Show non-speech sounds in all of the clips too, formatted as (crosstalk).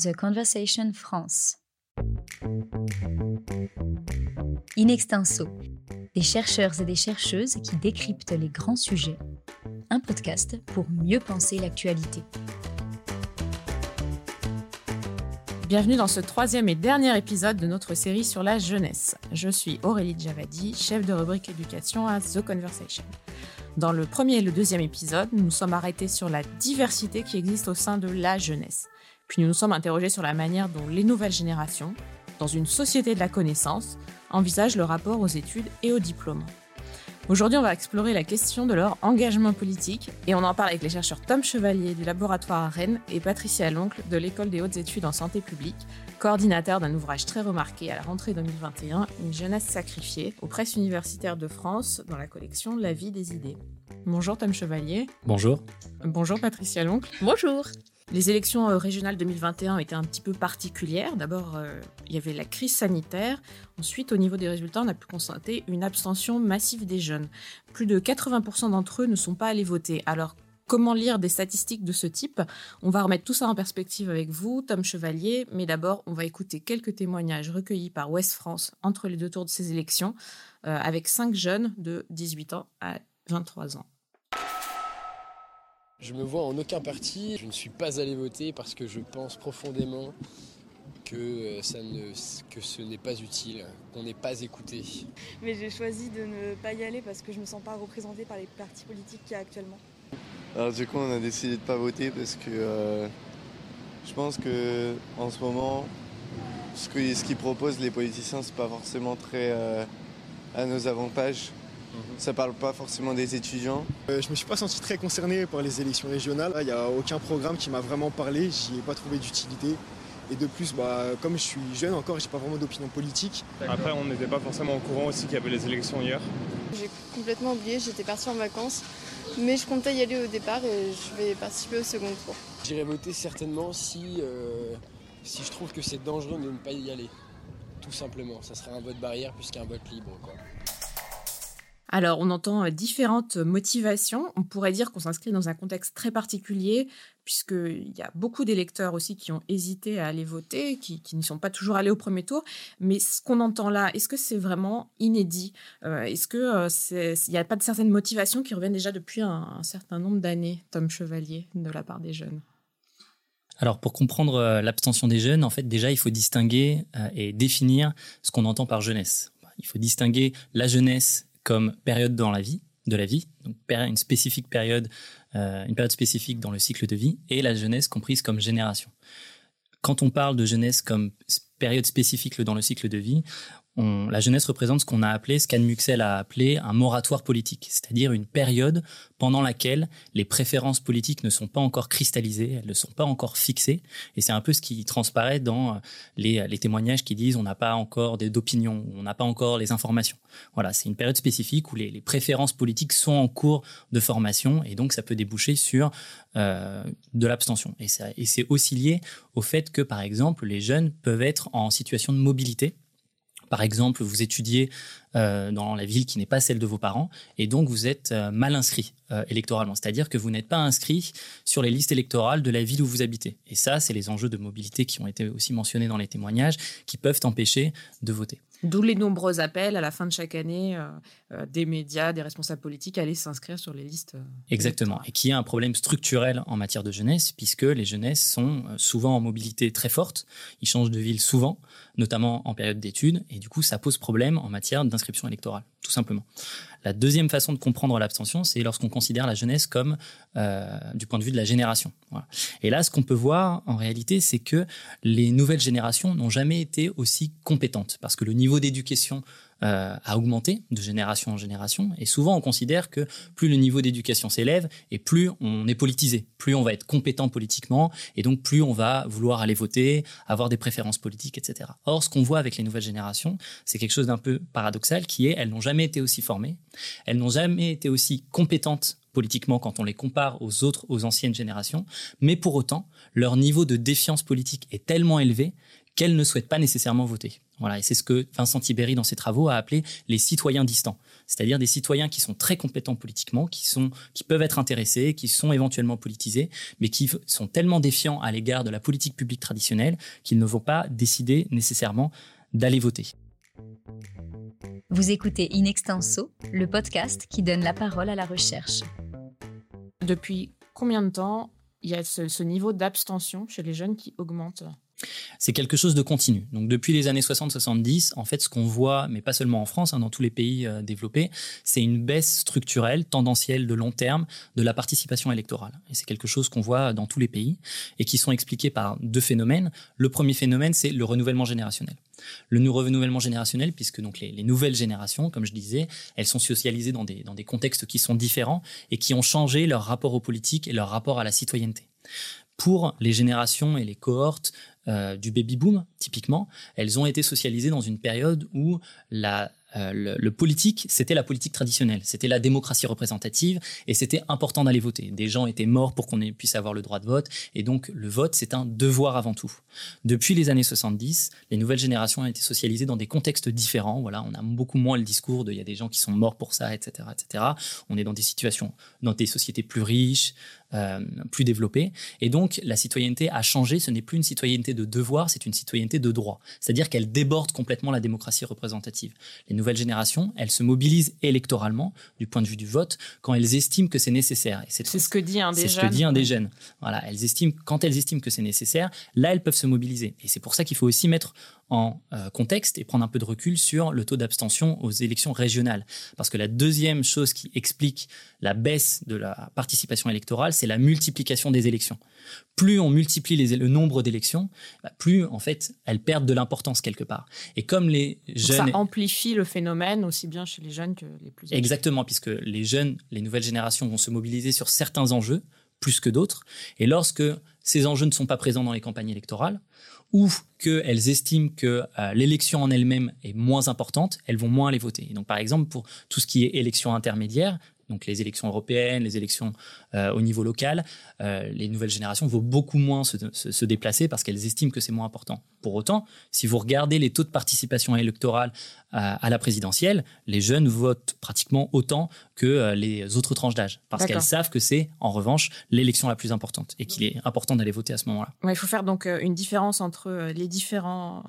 The Conversation France. In extenso, des chercheurs et des chercheuses qui décryptent les grands sujets. Un podcast pour mieux penser l'actualité. Bienvenue dans ce troisième et dernier épisode de notre série sur la jeunesse. Je suis Aurélie Javadi, chef de rubrique éducation à The Conversation. Dans le premier et le deuxième épisode, nous nous sommes arrêtés sur la diversité qui existe au sein de la jeunesse. Puis nous nous sommes interrogés sur la manière dont les nouvelles générations, dans une société de la connaissance, envisagent le rapport aux études et aux diplômes. Aujourd'hui, on va explorer la question de leur engagement politique et on en parle avec les chercheurs Tom Chevalier du laboratoire à Rennes et Patricia Loncle de l'École des hautes études en santé publique, coordinateur d'un ouvrage très remarqué à la rentrée 2021, Une jeunesse sacrifiée, aux presses universitaires de France dans la collection La vie des idées. Bonjour Tom Chevalier. Bonjour. Bonjour Patricia Loncle. Bonjour. Les élections euh, régionales 2021 étaient un petit peu particulières. D'abord, euh, il y avait la crise sanitaire. Ensuite, au niveau des résultats, on a pu constater une abstention massive des jeunes. Plus de 80% d'entre eux ne sont pas allés voter. Alors, comment lire des statistiques de ce type? On va remettre tout ça en perspective avec vous, Tom Chevalier. Mais d'abord, on va écouter quelques témoignages recueillis par Ouest France entre les deux tours de ces élections, euh, avec cinq jeunes de 18 ans à 23 ans. Je me vois en aucun parti. Je ne suis pas allé voter parce que je pense profondément que, euh, ça ne, que ce n'est pas utile, qu'on n'est pas écouté. Mais j'ai choisi de ne pas y aller parce que je ne me sens pas représentée par les partis politiques qu'il y a actuellement. Alors du coup on a décidé de ne pas voter parce que euh, je pense que en ce moment ce qu'ils ce proposent les politiciens c'est pas forcément très euh, à nos avantages. Mhm. Ça parle pas forcément des étudiants. Euh, je me suis pas senti très concerné par les élections régionales. Il n'y a aucun programme qui m'a vraiment parlé, j'y ai pas trouvé d'utilité. Et de plus, bah, comme je suis jeune encore, j'ai pas vraiment d'opinion politique. Après, on n'était pas forcément au courant aussi qu'il y avait les élections hier. J'ai complètement oublié, j'étais partie en vacances. Mais je comptais y aller au départ et je vais participer au second tour. J'irai voter certainement si, euh, si je trouve que c'est dangereux de ne pas y aller. Tout simplement. Ça serait un vote barrière plus qu'un vote libre. Quoi. Alors, on entend euh, différentes motivations. On pourrait dire qu'on s'inscrit dans un contexte très particulier, puisqu'il y a beaucoup d'électeurs aussi qui ont hésité à aller voter, qui, n'y sont pas toujours allés au premier tour. Mais ce qu'on entend là, est-ce que c'est vraiment inédit euh, Est-ce qu'il euh, n'y a pas de certaines motivations qui reviennent déjà depuis un, certain nombre d'années, Tom Chevalier, de la part des jeunes? Alors pour comprendre l'abstention des jeunes, en fait déjà il faut distinguer et définir ce qu'on entend par jeunesse. Il faut distinguer la jeunesse comme période dans la vie, de la vie, donc une spécifique période, euh, une période spécifique dans le cycle de vie, et la jeunesse comprise comme génération. Quand on parle de jeunesse comme période spécifique dans le cycle de vie, la jeunesse représente ce qu'on a appelé, ce qu'Anne a appelé un moratoire politique, c'est-à-dire une période pendant laquelle les préférences politiques ne sont pas encore cristallisées, elles ne sont pas encore fixées, et c'est un peu ce qui transparaît dans euh, les, les témoignages qui disent on n'a pas encore d'opinion, on n'a pas encore les informations. Voilà, c'est une période spécifique où les, préférences politiques sont en cours de formation, et donc ça peut déboucher sur euh, de l'abstention. Et c'est aussi lié au fait que, par exemple, les jeunes peuvent être en situation de mobilité, par exemple, vous étudiez euh, dans la ville qui n'est pas celle de vos parents, et donc vous êtes euh, mal inscrit euh, électoralement, c'est-à-dire que vous n'êtes pas inscrit sur les listes électorales de la ville où vous habitez. Et ça, c'est les enjeux de mobilité qui ont été aussi mentionnés dans les témoignages, qui peuvent empêcher de voter. D'où les nombreux appels à la fin de chaque année des médias, des responsables politiques à aller s'inscrire sur les listes. Exactement. Et qui est un problème structurel en matière de jeunesse, puisque les jeunesses sont souvent en mobilité très forte. Ils changent de ville souvent, notamment en période d'études. Et du coup, ça pose problème en matière d'inscription électorale, tout simplement. La deuxième façon de comprendre l'abstention, c'est lorsqu'on considère la jeunesse comme euh, du point de vue de la génération. Et là, ce qu'on peut voir en réalité, c'est que les nouvelles générations n'ont jamais été aussi compétentes, parce que le niveau d'éducation euh, a augmenté de génération en génération. Et souvent, on considère que plus le niveau d'éducation s'élève et plus on est politisé, plus on va être compétent politiquement et donc plus on va vouloir aller voter, avoir des préférences politiques, etc. Or, ce qu'on voit avec les nouvelles générations, c'est quelque chose d'un peu paradoxal qui est elles n'ont jamais été aussi formées, elles n'ont jamais été aussi compétentes politiquement quand on les compare aux autres, aux anciennes générations, mais pour autant, leur niveau de défiance politique est tellement élevé qu'elles ne souhaitent pas nécessairement voter. Voilà, et c'est ce que Vincent Tibéry, dans ses travaux, a appelé les citoyens distants. C'est-à-dire des citoyens qui sont très compétents politiquement, qui, sont, qui peuvent être intéressés, qui sont éventuellement politisés, mais qui sont tellement défiants à l'égard de la politique publique traditionnelle qu'ils ne vont pas décider nécessairement d'aller voter. Vous écoutez In Extenso, le podcast qui donne la parole à la recherche. Depuis combien de temps il y a ce, niveau d'abstention chez les jeunes qui augmente? C'est quelque chose de continu. Donc depuis les années 60-70, en fait, ce qu'on voit, mais pas seulement en France, hein, dans tous les pays euh, développés, c'est une baisse structurelle, tendancielle de long terme de la participation électorale. Et c'est quelque chose qu'on voit dans tous les pays et qui sont expliqués par deux phénomènes. Le premier phénomène, c'est le renouvellement générationnel le renouvellement générationnel, puisque donc les, nouvelles générations, comme je disais, elles sont socialisées dans des, dans des contextes qui sont différents et qui ont changé leur rapport aux politiques et leur rapport à la citoyenneté. Pour les générations et les cohortes euh, du baby boom, typiquement, elles ont été socialisées dans une période où la euh, le, politique, c'était la politique traditionnelle, c'était la démocratie représentative et c'était important d'aller voter. Des gens étaient morts pour qu'on puisse avoir le droit de vote et donc le vote, c'est un devoir avant tout. Depuis les années 70, les nouvelles générations ont été socialisées dans des contextes différents. Voilà, on a beaucoup moins le discours de il y a des gens qui sont morts pour ça, etc., etc. On est dans des situations, dans des sociétés plus riches, euh, plus développée. Et donc, la citoyenneté a changé. Ce n'est plus une citoyenneté de devoir, c'est une citoyenneté de droit. C'est-à-dire qu'elle déborde complètement la démocratie représentative. Les nouvelles générations, elles se mobilisent électoralement, du point de vue du vote, quand elles estiment que c'est nécessaire. C'est ce que dit un des jeunes. C'est ce que dit un des jeunes. Voilà, elles estiment, quand elles estiment que c'est nécessaire, là, elles peuvent se mobiliser. Et c'est pour ça qu'il faut aussi mettre en euh, contexte et prendre un peu de recul sur le taux d'abstention aux élections régionales. Parce que la deuxième chose qui explique la baisse de la participation électorale, c'est la multiplication des élections. Plus on multiplie les, le nombre d'élections, bah, plus en fait elles perdent de l'importance quelque part. Et comme les jeunes... ça amplifie le phénomène aussi bien chez les jeunes que les plus âgés. Exactement, puisque les jeunes, les nouvelles générations vont se mobiliser sur certains enjeux plus que d'autres. Et lorsque ces enjeux ne sont pas présents dans les campagnes électorales, ou qu'elles estiment que euh, l'élection en elle-même est moins importante, elles vont moins les voter. donc, par exemple, pour tout ce qui est élection intermédiaire, donc les élections européennes, les élections euh, au niveau local, euh, les nouvelles générations vont beaucoup moins se, déplacer parce qu'elles estiment que c'est moins important. Pour autant, si vous regardez les taux de participation électorale à, la présidentielle, les jeunes votent pratiquement autant que euh, les autres tranches d'âge parce qu'elles savent que c'est en revanche l'élection la plus importante et qu'il est important d'aller voter à ce moment-là. il faut faire donc une différence entre les différents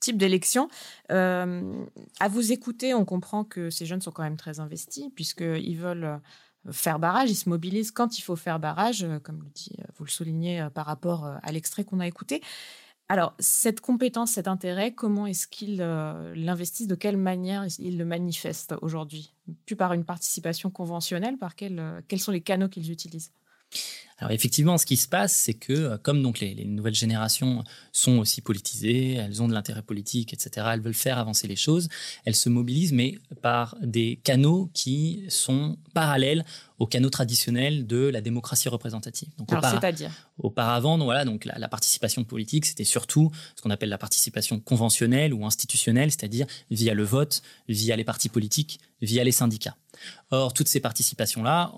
type d'élection. Euh, à vous écouter, on comprend que ces jeunes sont quand même très investis puisqu'ils veulent euh, faire barrage, ils se mobilisent quand il faut faire barrage, euh, comme vous le soulignez par rapport à l'extrait qu'on a écouté. Alors, cette compétence, cet intérêt, comment est-ce qu'ils l'investissent? De quelle manière ils le manifestent aujourd'hui? Plus par une participation conventionnelle, par quels sont les canaux qu'ils utilisent? Alors effectivement, ce qui se passe, c'est que euh, comme donc les, nouvelles générations sont aussi politisées, elles ont de l'intérêt politique, etc. Elles veulent faire avancer les choses. Elles se mobilisent, mais par des canaux qui sont parallèles aux canaux traditionnels de la démocratie représentative. Donc, Alors, c'est-à-dire? Auparavant, donc, voilà, donc la, la participation politique, c'était surtout ce qu'on appelle la participation conventionnelle ou institutionnelle, c'est-à-dire via le vote, via les partis politiques, via les syndicats. Or, toutes ces participations-là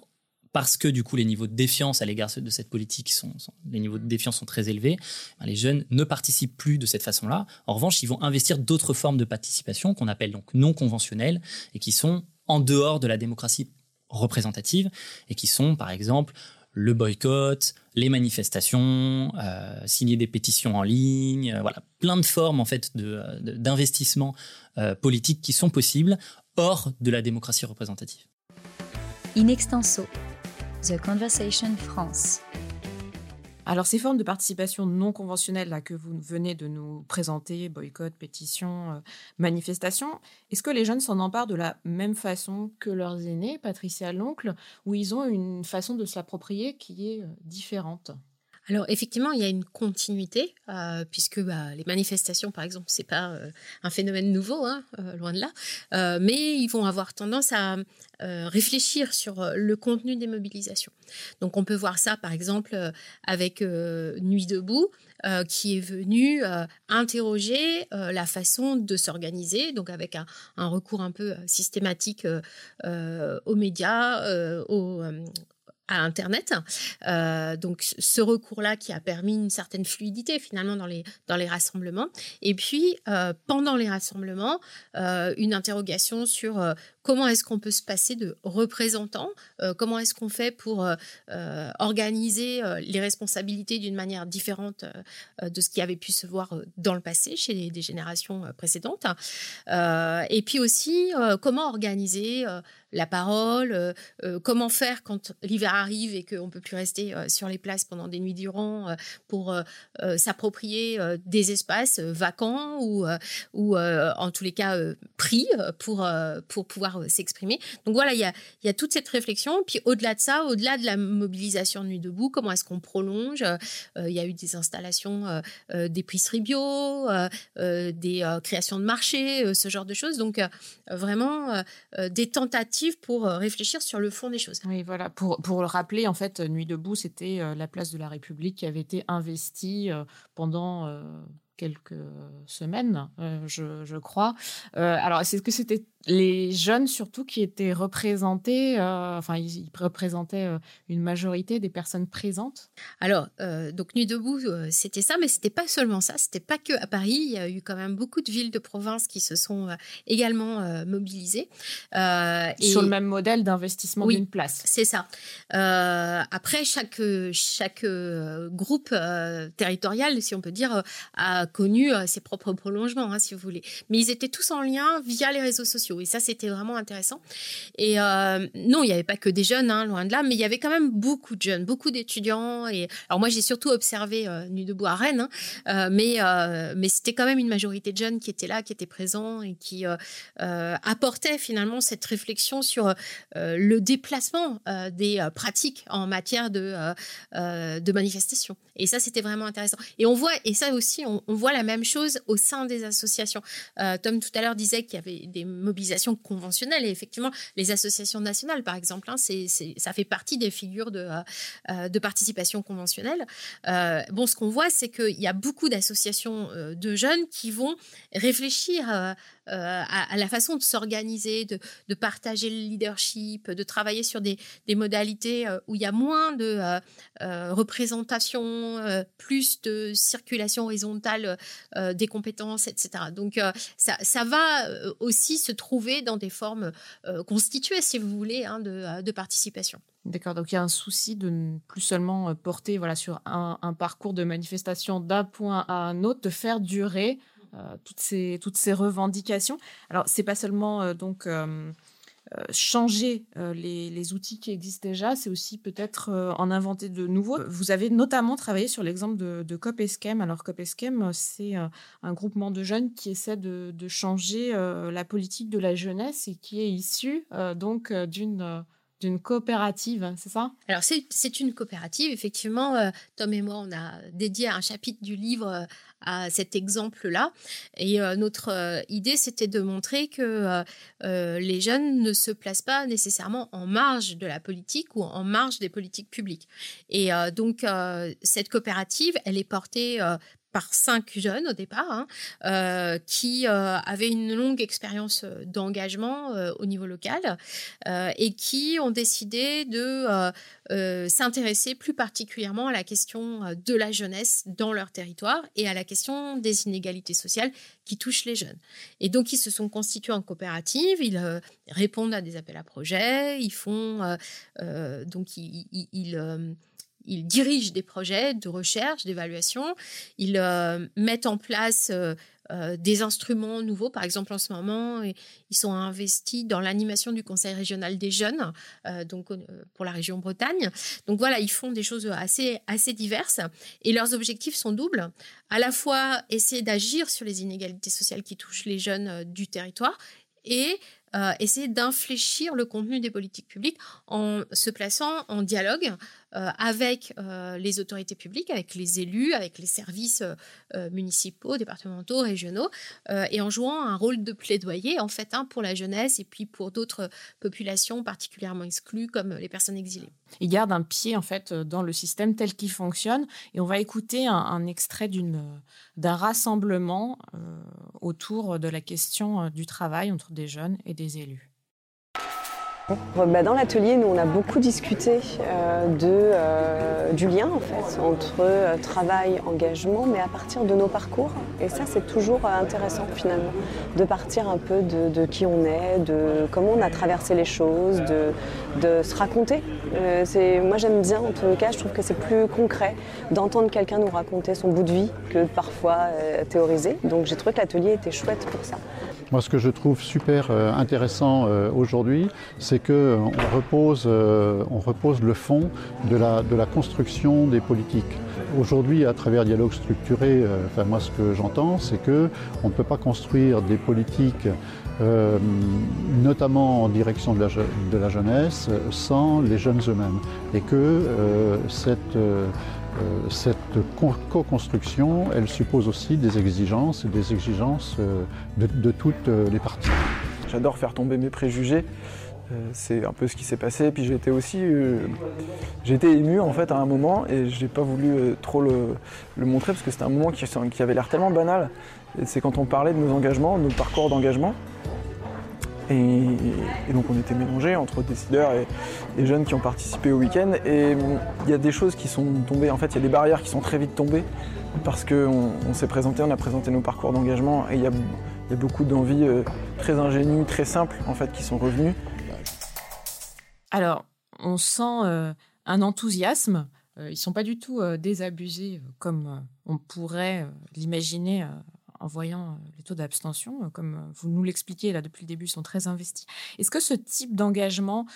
parce que du coup les niveaux de défiance à l'égard de cette politique sont, les niveaux de défiance sont très élevés, ben, les jeunes ne participent plus de cette façon-là. En revanche, ils vont investir d'autres formes de participation qu'on appelle donc non conventionnelles et qui sont en dehors de la démocratie représentative et qui sont par exemple le boycott, les manifestations, euh, signer des pétitions en ligne, euh, voilà, plein de formes en fait d'investissement euh, politique qui sont possibles hors de la démocratie représentative. In extenso, The Conversation France. Alors ces formes de participation non conventionnelles là, que vous venez de nous présenter, boycott, pétition, euh, manifestation, est-ce que les jeunes s'en emparent de la même façon que leurs aînés, Patricia l'oncle, ou ils ont une façon de s'approprier qui est euh, différente? Alors effectivement, il y a une continuité euh, puisque bah, les manifestations, par exemple, c'est pas euh, un phénomène nouveau, hein, euh, loin de là, mais ils vont avoir tendance à réfléchir sur le contenu des mobilisations. Donc on peut voir ça, par exemple, avec Nuit debout. qui est venu interroger la façon de s'organiser, donc avec un, recours un peu systématique aux médias, aux, à Internet. Euh, donc ce recours-là qui a permis une certaine fluidité finalement dans les, rassemblements. Et puis euh, pendant les rassemblements, euh, une interrogation sur comment est-ce qu'on peut se passer de représentants, comment est-ce qu'on fait pour organiser les responsabilités d'une manière différente de ce qui avait pu se voir dans le passé chez des générations précédentes. et puis aussi comment organiser la parole, euh, euh, comment faire quand l'hiver arrive et qu'on ne peut plus rester euh, sur les places pendant des nuits durant pour s'approprier des espaces vacants ou, ou en tous les cas pris pour, pour pouvoir s'exprimer. Donc voilà, il y a, toute cette réflexion. Puis au-delà de ça, au-delà de la mobilisation de Nuit debout, comment est-ce qu'on prolonge Il y a eu des installations d'épicerie bio, des créations de marchés, ce genre de choses. Donc vraiment des tentatives pour euh, réfléchir sur le fond des choses. Oui, voilà. Pour, pour le rappeler, en fait, Nuit debout, c'était euh, la place de la République qui avait été investie euh, pendant quelques semaines, je, je, crois. alors, est-ce que c'était les jeunes surtout qui étaient représentés, euh, enfin ils, représentaient euh, une majorité des personnes présentes. Alors euh, donc Nuit debout c'était ça, mais c'était pas seulement ça, c'était pas que à Paris, il y a eu quand même beaucoup de villes de province qui se sont également mobilisées. Sur le même modèle d'investissement d'une place. C'est ça. après chaque chaque groupe territorial, si on peut dire, a connu ses propres prolongements, hein, si vous voulez, mais ils étaient tous en lien via les réseaux sociaux. Et ça, c'était vraiment intéressant. Et euh, non, il n'y avait pas que des jeunes, hein, loin de là, mais il y avait quand même beaucoup de jeunes, beaucoup d'étudiants. Et alors moi, j'ai surtout observé euh, debout à Rennes, hein, euh, mais mais c'était quand même une majorité de jeunes qui étaient là, qui étaient présents et qui apportaient finalement cette réflexion sur le déplacement des pratiques en matière de de manifestation. Et ça, c'était vraiment intéressant. Et on voit, et ça aussi, on, voit la même chose au sein des associations. Tom tout à l'heure disait qu'il y avait des mobilisations conventionnelle. Et effectivement, les associations nationales, par exemple, hein, ça fait partie des figures de, euh, euh, participation conventionnelle. Euh, bon, ce qu'on voit, c'est qu'il y a beaucoup d'associations de jeunes qui vont réfléchir euh, à, la façon de s'organiser, de, partager le leadership, de travailler sur des, modalités euh, où il y a moins de euh, représentation, plus de circulation horizontale des compétences, etc. Donc ça, va aussi se trouver dans des formes constituées, si vous voulez, hein, de, participation. D'accord, donc il y a un souci de ne plus seulement porter voilà, sur un, parcours de manifestation d'un point à un autre, de faire durer toutes, ces, toutes ces revendications. Alors, c'est pas seulement euh, donc euh, changer les, les, outils qui existent déjà, c'est aussi peut-être en inventer de nouveaux. Vous avez notamment travaillé sur l'exemple de, de COP-ESCEM. Alors COP-ESCEM, c'est un groupement de jeunes qui essaie de, changer la politique de la jeunesse et qui est issu donc d'une d'une coopérative, c'est ça? Alors c'est une coopérative, effectivement. Tom et moi, on a dédié un chapitre du livre à cet exemple-là. Et euh, notre euh, idée, c'était de montrer que euh, les jeunes ne se placent pas nécessairement en marge de la politique ou en marge des politiques publiques. Et donc, cette coopérative, elle est portée par cinq jeunes au départ, hein, euh, qui euh, avaient une longue expérience euh, d'engagement au niveau local et qui ont décidé de s'intéresser plus particulièrement à la question de la jeunesse dans leur territoire et à la question des inégalités sociales qui touchent les jeunes. Et donc, ils se sont constitués en coopérative, ils répondent à des appels à projets, ils font, donc, ils, dirigent des projets de recherche, d'évaluation. Ils euh, mettent en place euh, euh, des instruments nouveaux. Par exemple, en ce moment, ils sont investis dans l'animation du Conseil régional des jeunes, donc pour la région Bretagne. Donc voilà, ils font des choses assez, assez diverses. Et leurs objectifs sont doubles. À la fois essayer d'agir sur les inégalités sociales qui touchent les jeunes du territoire et essayer d'infléchir le contenu des politiques publiques en se plaçant en dialogue avec euh, les autorités publiques, avec les élus, avec les services euh, municipaux, départementaux, régionaux, et en jouant un rôle de plaidoyer en fait hein, pour la jeunesse et puis pour d'autres populations particulièrement exclues comme les personnes exilées. Ils gardent un pied en fait dans le système tel qu'il fonctionne et on va écouter un, extrait d'un rassemblement autour de la question du travail entre des jeunes et des élus. Bah, dans l'atelier, nous, on a beaucoup discuté euh, de, euh, du lien en fait, entre euh, travail, engagement, mais à partir de nos parcours. Et ça, c'est toujours intéressant finalement, de partir un peu de, qui on est, de comment on a traversé les choses, de, se raconter. moi, j'aime bien, en tout cas, je trouve que c'est plus concret d'entendre quelqu'un nous raconter son bout de vie que parfois théoriser. Donc j'ai trouvé que l'atelier était chouette pour ça. Moi, ce que je trouve super intéressant aujourd'hui, c'est c'est qu'on repose, euh, on repose le fond de la, construction des politiques. Aujourd'hui, à travers dialogue structuré, euh, moi ce que j'entends, c'est qu'on ne peut pas construire des politiques, euh, notamment en direction de la, jeunesse, sans les jeunes eux-mêmes. Et que cette, co-construction, elle suppose aussi des exigences, des exigences de toutes les parties. J'adore faire tomber mes préjugés. Euh, c'est un peu ce qui s'est passé. Puis été aussi, euh, été ému en fait à un moment et j'ai pas voulu euh, trop le, montrer parce que c'était un moment qui, avait l'air tellement banal. C'est quand on parlait de nos engagements, nos parcours d'engagement. Et, donc on était mélangés entre décideurs et jeunes qui ont participé au week-end. Et il y a des choses qui sont tombées, en fait il y a des barrières qui sont très vite tombées parce qu'on on, s'est présenté, on a présenté nos parcours d'engagement et il y a, beaucoup d'envies très ingénues, très simples en fait qui sont revenues. Alors, on sent euh, un enthousiasme. Euh, ils sont pas du tout euh, désabusés comme on pourrait l'imaginer en voyant les taux d'abstention. Comme vous nous l'expliquez là depuis le début, ils sont très investis. Est-ce que ce type d'engagement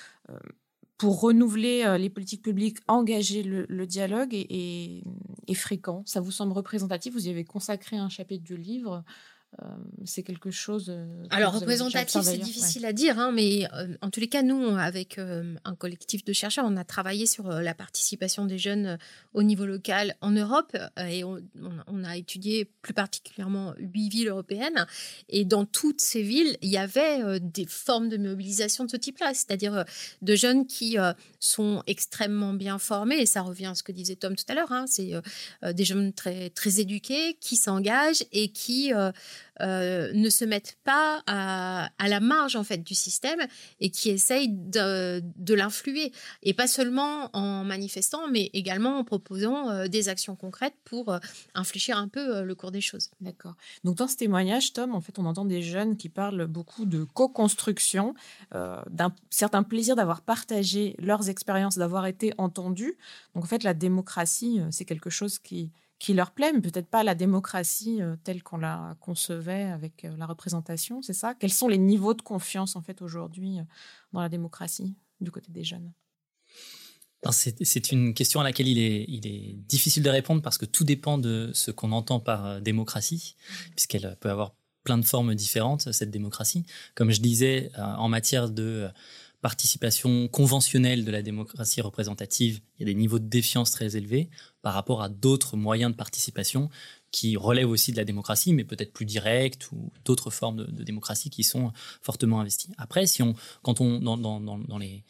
pour renouveler les politiques publiques, engager le, dialogue est, est, fréquent? Ça vous semble représentatif? Vous y avez consacré un chapitre du livre. Euh, c'est quelque chose. Euh, Alors, représentatif, c'est difficile à dire, hein, mais euh, en tous les cas, nous, avec un collectif de chercheurs, on a travaillé sur la participation des jeunes au niveau local en Europe et on, a étudié plus particulièrement huit villes européennes. Et dans toutes ces villes, il y avait des formes de mobilisation de ce type-là, c'est-à-dire de jeunes qui sont extrêmement bien formés, et ça revient à ce que disait Tom tout à l'heure, hein, c'est des jeunes très, très éduqués qui s'engagent et qui euh, ne se mettent pas à, la marge en fait du système et qui essayent de, l'influer et pas seulement en manifestant mais également en proposant euh, des actions concrètes pour euh, infléchir un peu le cours des choses. D'accord. Donc dans ce témoignage, Tom, en fait, on entend des jeunes qui parlent beaucoup de co-construction, d'un certain plaisir d'avoir partagé leurs expériences, d'avoir été entendus. Donc en fait, la démocratie, c'est quelque chose qui qui leur plaît, mais peut-être pas la démocratie euh, telle qu'on la concevait avec euh, la représentation, c'est ça? Quels sont les niveaux de confiance en fait aujourd'hui euh, dans la démocratie du côté des jeunes? C'est une question à laquelle il est, il est, difficile de répondre parce que tout dépend de ce qu'on entend par démocratie, puisqu'elle peut avoir plein de formes différentes, cette démocratie. Comme je disais, en matière de participation conventionnelle de la démocratie représentative, il y a des niveaux de défiance très élevés par rapport à d'autres moyens de participation qui relèvent aussi de la démocratie, mais peut-être plus directes ou d'autres formes de, démocratie qui sont fortement investies. Après, si on, quand on dans, les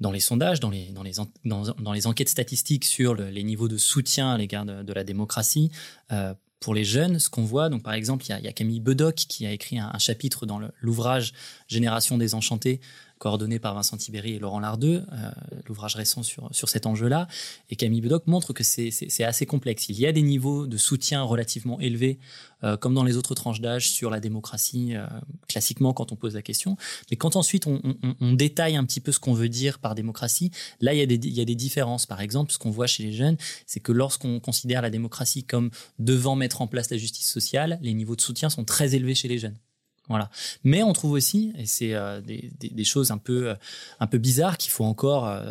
dans les sondages, dans les, dans les, dans, les enquêtes statistiques sur les niveaux de soutien à l'égard de, la démocratie, euh, pour les jeunes, ce qu'on voit, donc par exemple, il y, a, Camille Bedoc qui a écrit un, un chapitre dans l'ouvrage Génération désenchantée coordonné par Vincent Tibéry et Laurent Lardeux, euh, l'ouvrage récent sur, sur cet enjeu-là. Et Camille Bedoc montre que c'est assez complexe. Il y a des niveaux de soutien relativement élevés, euh, comme dans les autres tranches d'âge, sur la démocratie, euh, classiquement quand on pose la question. Mais quand ensuite on, on, détaille un petit peu ce qu'on veut dire par démocratie, là, il y, a des, il y a des différences. Par exemple, ce qu'on voit chez les jeunes, c'est que lorsqu'on considère la démocratie comme devant mettre en place la justice sociale, les niveaux de soutien sont très élevés chez les jeunes. Voilà. Mais on trouve aussi, et c'est euh, des, choses un peu, euh, un peu bizarres qu'il faut encore, euh,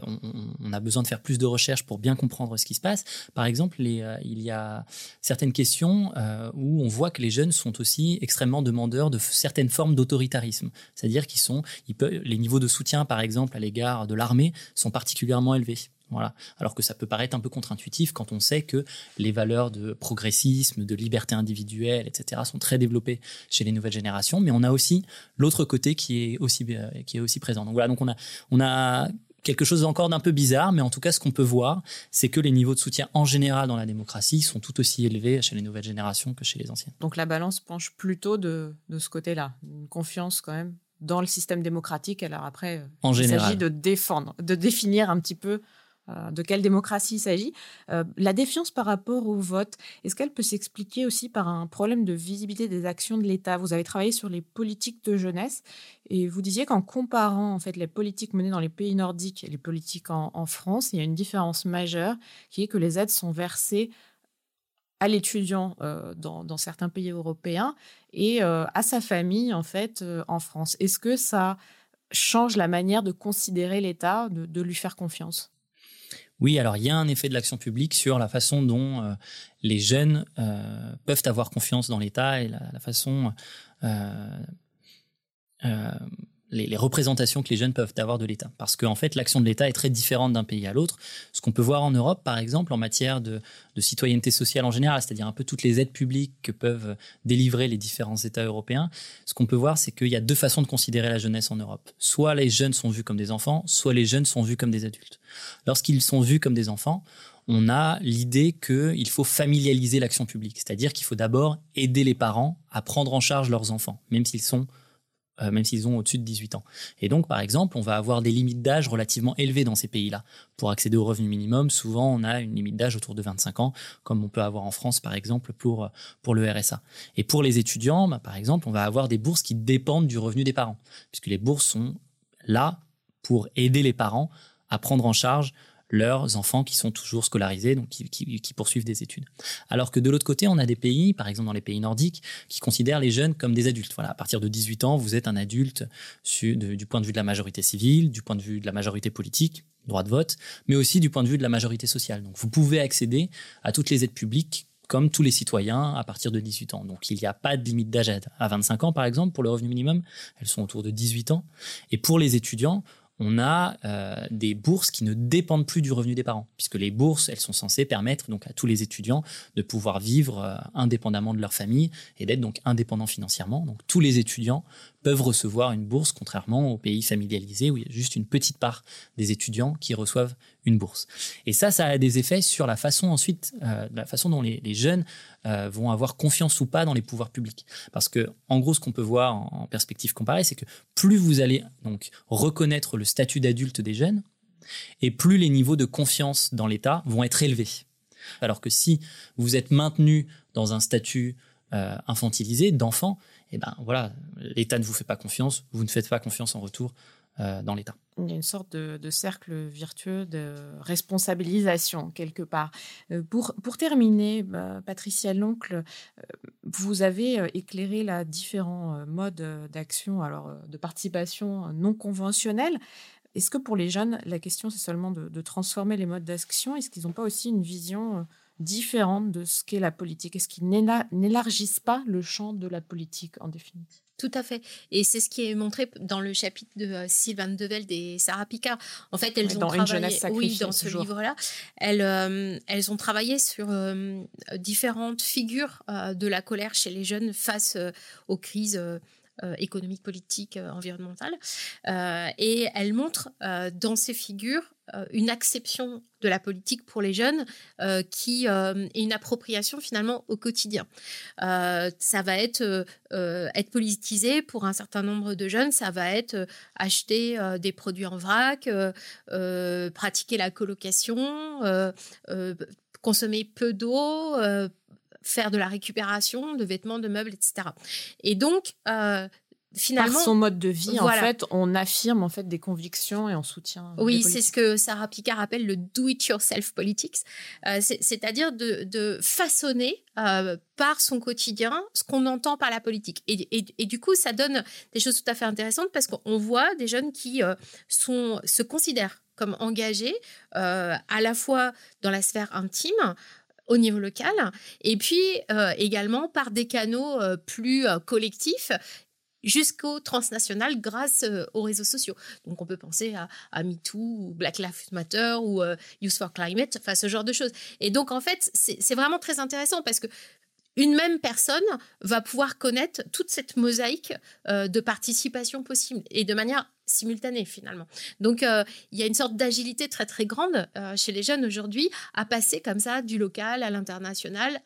on, a besoin de faire plus de recherches pour bien comprendre ce qui se passe. Par exemple, il y a certaines questions où on voit que les jeunes sont aussi extrêmement demandeurs de certaines formes d'autoritarisme. C'est-à-dire qu'ils sont, les niveaux de soutien, par exemple, à l'égard de l'armée sont particulièrement élevés. Voilà. Alors que ça peut paraître un peu contre-intuitif quand on sait que les valeurs de progressisme, de liberté individuelle, etc. sont très développées chez les nouvelles générations. Mais on a aussi l'autre côté qui est aussi, euh, qui est aussi présent. Donc voilà, donc on a, on a quelque chose encore d'un peu bizarre, mais en tout cas, ce qu'on peut voir, c'est que les niveaux de soutien en général dans la démocratie sont tout aussi élevés chez les nouvelles générations que chez les anciennes. Donc la balance penche plutôt de, de ce côté-là, une confiance quand même dans le système démocratique. Alors après, euh, En il s'agit de défendre, de définir un petit peu de quelle démocratie il s'agit. Euh, la défiance par rapport au vote, est-ce qu'elle peut s'expliquer aussi par un problème de visibilité des actions de l'État? Vous avez travaillé sur les politiques de jeunesse et vous disiez qu'en comparant en fait les politiques menées dans les pays nordiques et les politiques en, France, il y a une différence majeure qui est que les aides sont versées à l'étudiant euh, dans, certains pays européens et euh, à sa famille en fait euh, en France. Est-ce que ça change la manière de considérer l'État, de lui faire confiance? Oui, alors il y a un effet de l'action publique sur la façon dont euh, les jeunes euh, peuvent avoir confiance dans l'État et la, façon, euh, les, représentations que les jeunes peuvent avoir de l'État. Parce qu'en fait, l'action de l'État est très différente d'un pays à l'autre. Ce qu'on peut voir en Europe, par exemple, en matière de, de citoyenneté sociale en général, c'est-à-dire un peu toutes les aides publiques que peuvent délivrer les différents États européens, ce qu'on peut voir, c'est qu'il y a deux façons de considérer la jeunesse en Europe. Soit les jeunes sont vus comme des enfants, soit les jeunes sont vus comme des adultes. Lorsqu'ils sont vus comme des enfants, on a l'idée qu'il faut familialiser l'action publique, c'est-à-dire qu'il faut d'abord aider les parents à prendre en charge leurs enfants, même s'ils sont euh, même s'ils ont au-dessus de 18 ans. Et donc, par exemple, on va avoir des limites d'âge relativement élevées dans ces pays-là. Pour accéder au revenu minimum, souvent, on a une limite d'âge autour de 25 ans, comme on peut avoir en France, par exemple, pour, pour le RSA. Et pour les étudiants, bah, par exemple, on va avoir des bourses qui dépendent du revenu des parents, puisque les bourses sont là pour aider les parents à prendre en charge leurs enfants qui sont toujours scolarisés, donc qui, poursuivent des études. Alors que de l'autre côté, on a des pays, par exemple dans les pays nordiques, qui considèrent les jeunes comme des adultes. Voilà, à partir de 18 ans, vous êtes un adulte du point de vue de la majorité civile, du point de vue de la majorité politique, droit de vote, mais aussi du point de vue de la majorité sociale. Donc vous pouvez accéder à toutes les aides publiques comme tous les citoyens à partir de 18 ans. Donc il n'y a pas de limite d'âge à 25 ans, par exemple, pour le revenu minimum. Elles sont autour de 18 ans. Et pour les étudiants, on a euh, des bourses qui ne dépendent plus du revenu des parents, puisque les bourses, elles sont censées permettre donc à tous les étudiants de pouvoir vivre euh, indépendamment de leur famille et d'être donc indépendants financièrement. Donc tous les étudiants peuvent recevoir une bourse, contrairement aux pays familialisés où il y a juste une petite part des étudiants qui reçoivent une bourse. Et ça, ça a des effets sur la façon ensuite, euh, la façon dont les, jeunes euh, vont avoir confiance ou pas dans les pouvoirs publics. Parce que, en gros, ce qu'on peut voir en, en perspective comparée, c'est que plus vous allez donc reconnaître le statut d'adulte des jeunes, et plus les niveaux de confiance dans l'État vont être élevés. Alors que si vous êtes maintenu dans un statut euh, infantilisé, d'enfant, eh ben voilà, l'État ne vous fait pas confiance, vous ne faites pas confiance en retour euh, dans l'État. Il y a une sorte de, cercle vertueux de responsabilisation quelque part. Euh, Pour, pour terminer, bah, Patricia Loncle, euh, vous avez éclairé là différents modes d'action, alors de participation non conventionnelle. Est-ce que pour les jeunes, la question c'est seulement de, transformer les modes d'action? Est-ce qu'ils n'ont pas aussi une vision différente de ce qu'est la politique? Est-ce qu'ils n'éla- n'élargissent pas le champ de la politique en définitive? Tout à fait. Et c'est ce qui est montré dans le chapitre de euh, Sylvain Develde et Sarah Picard. En fait, elles Oui, ont dans travaillé, oui, dans ce livre-là, elles, euh, elles ont travaillé sur euh, différentes figures euh, de la colère chez les jeunes face aux crises. économiques, politiques, environnementales. Et elles montrent dans ces figures une acception de la politique pour les jeunes euh, qui euh, est une appropriation finalement au quotidien. Euh, ça va être euh, euh, être politisé pour un certain nombre de jeunes, ça va être euh, acheter euh, des produits en vrac, euh, euh, pratiquer la colocation, euh, euh, consommer peu d'eau, euh, faire de la récupération de vêtements, de meubles, etc. Et donc, euh, finalement, Par son mode de vie, voilà. en fait, on affirme en fait des convictions et on soutient. Oui, c'est ce que Sarah Picard appelle le do-it-yourself politics, Euh, c'est- c'est-à-dire de, de façonner euh, par son quotidien ce qu'on entend par la politique. Et, et- et du coup, ça donne des choses tout à fait intéressantes parce qu'on voit des jeunes qui euh, sont, se considèrent comme engagés à la fois dans la sphère intime, au niveau local, et puis euh, également par des canaux euh, plus euh, collectifs jusqu'au transnational grâce euh, aux réseaux sociaux. Donc on peut penser à, MeToo, ou Black Lives Matter ou euh, Youth for Climate, enfin ce genre de choses. Et donc en fait, c'est vraiment très intéressant parce que une même personne va pouvoir connaître toute cette mosaïque euh, de participation possible et de manière simultanée finalement. Donc il y a une sorte d'agilité très très grande chez les jeunes aujourd'hui à passer comme ça du local à l'international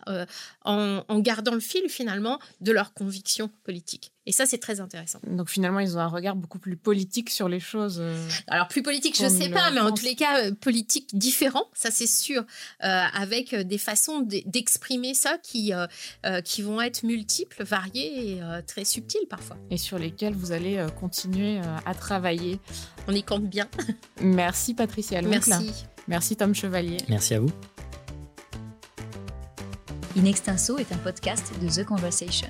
en, en gardant le fil finalement de leurs convictions politiques. Et ça, c'est très intéressant. Donc finalement, ils ont un regard beaucoup plus politique sur les choses. euh, Alors plus politique, je Comme sais pas, mais en tous les cas, euh, politique différent, ça c'est sûr, euh, avec des façons d'exprimer ça qui, euh, euh, qui vont être multiples, variées et euh, très subtiles parfois. et sur lesquels vous allez euh, continuer euh, à travailler. On y compte bien. (laughs) Merci Patricia Aloncle. Merci. Merci Tom Chevalier. Merci à vous. In Extenso est un podcast de The Conversation.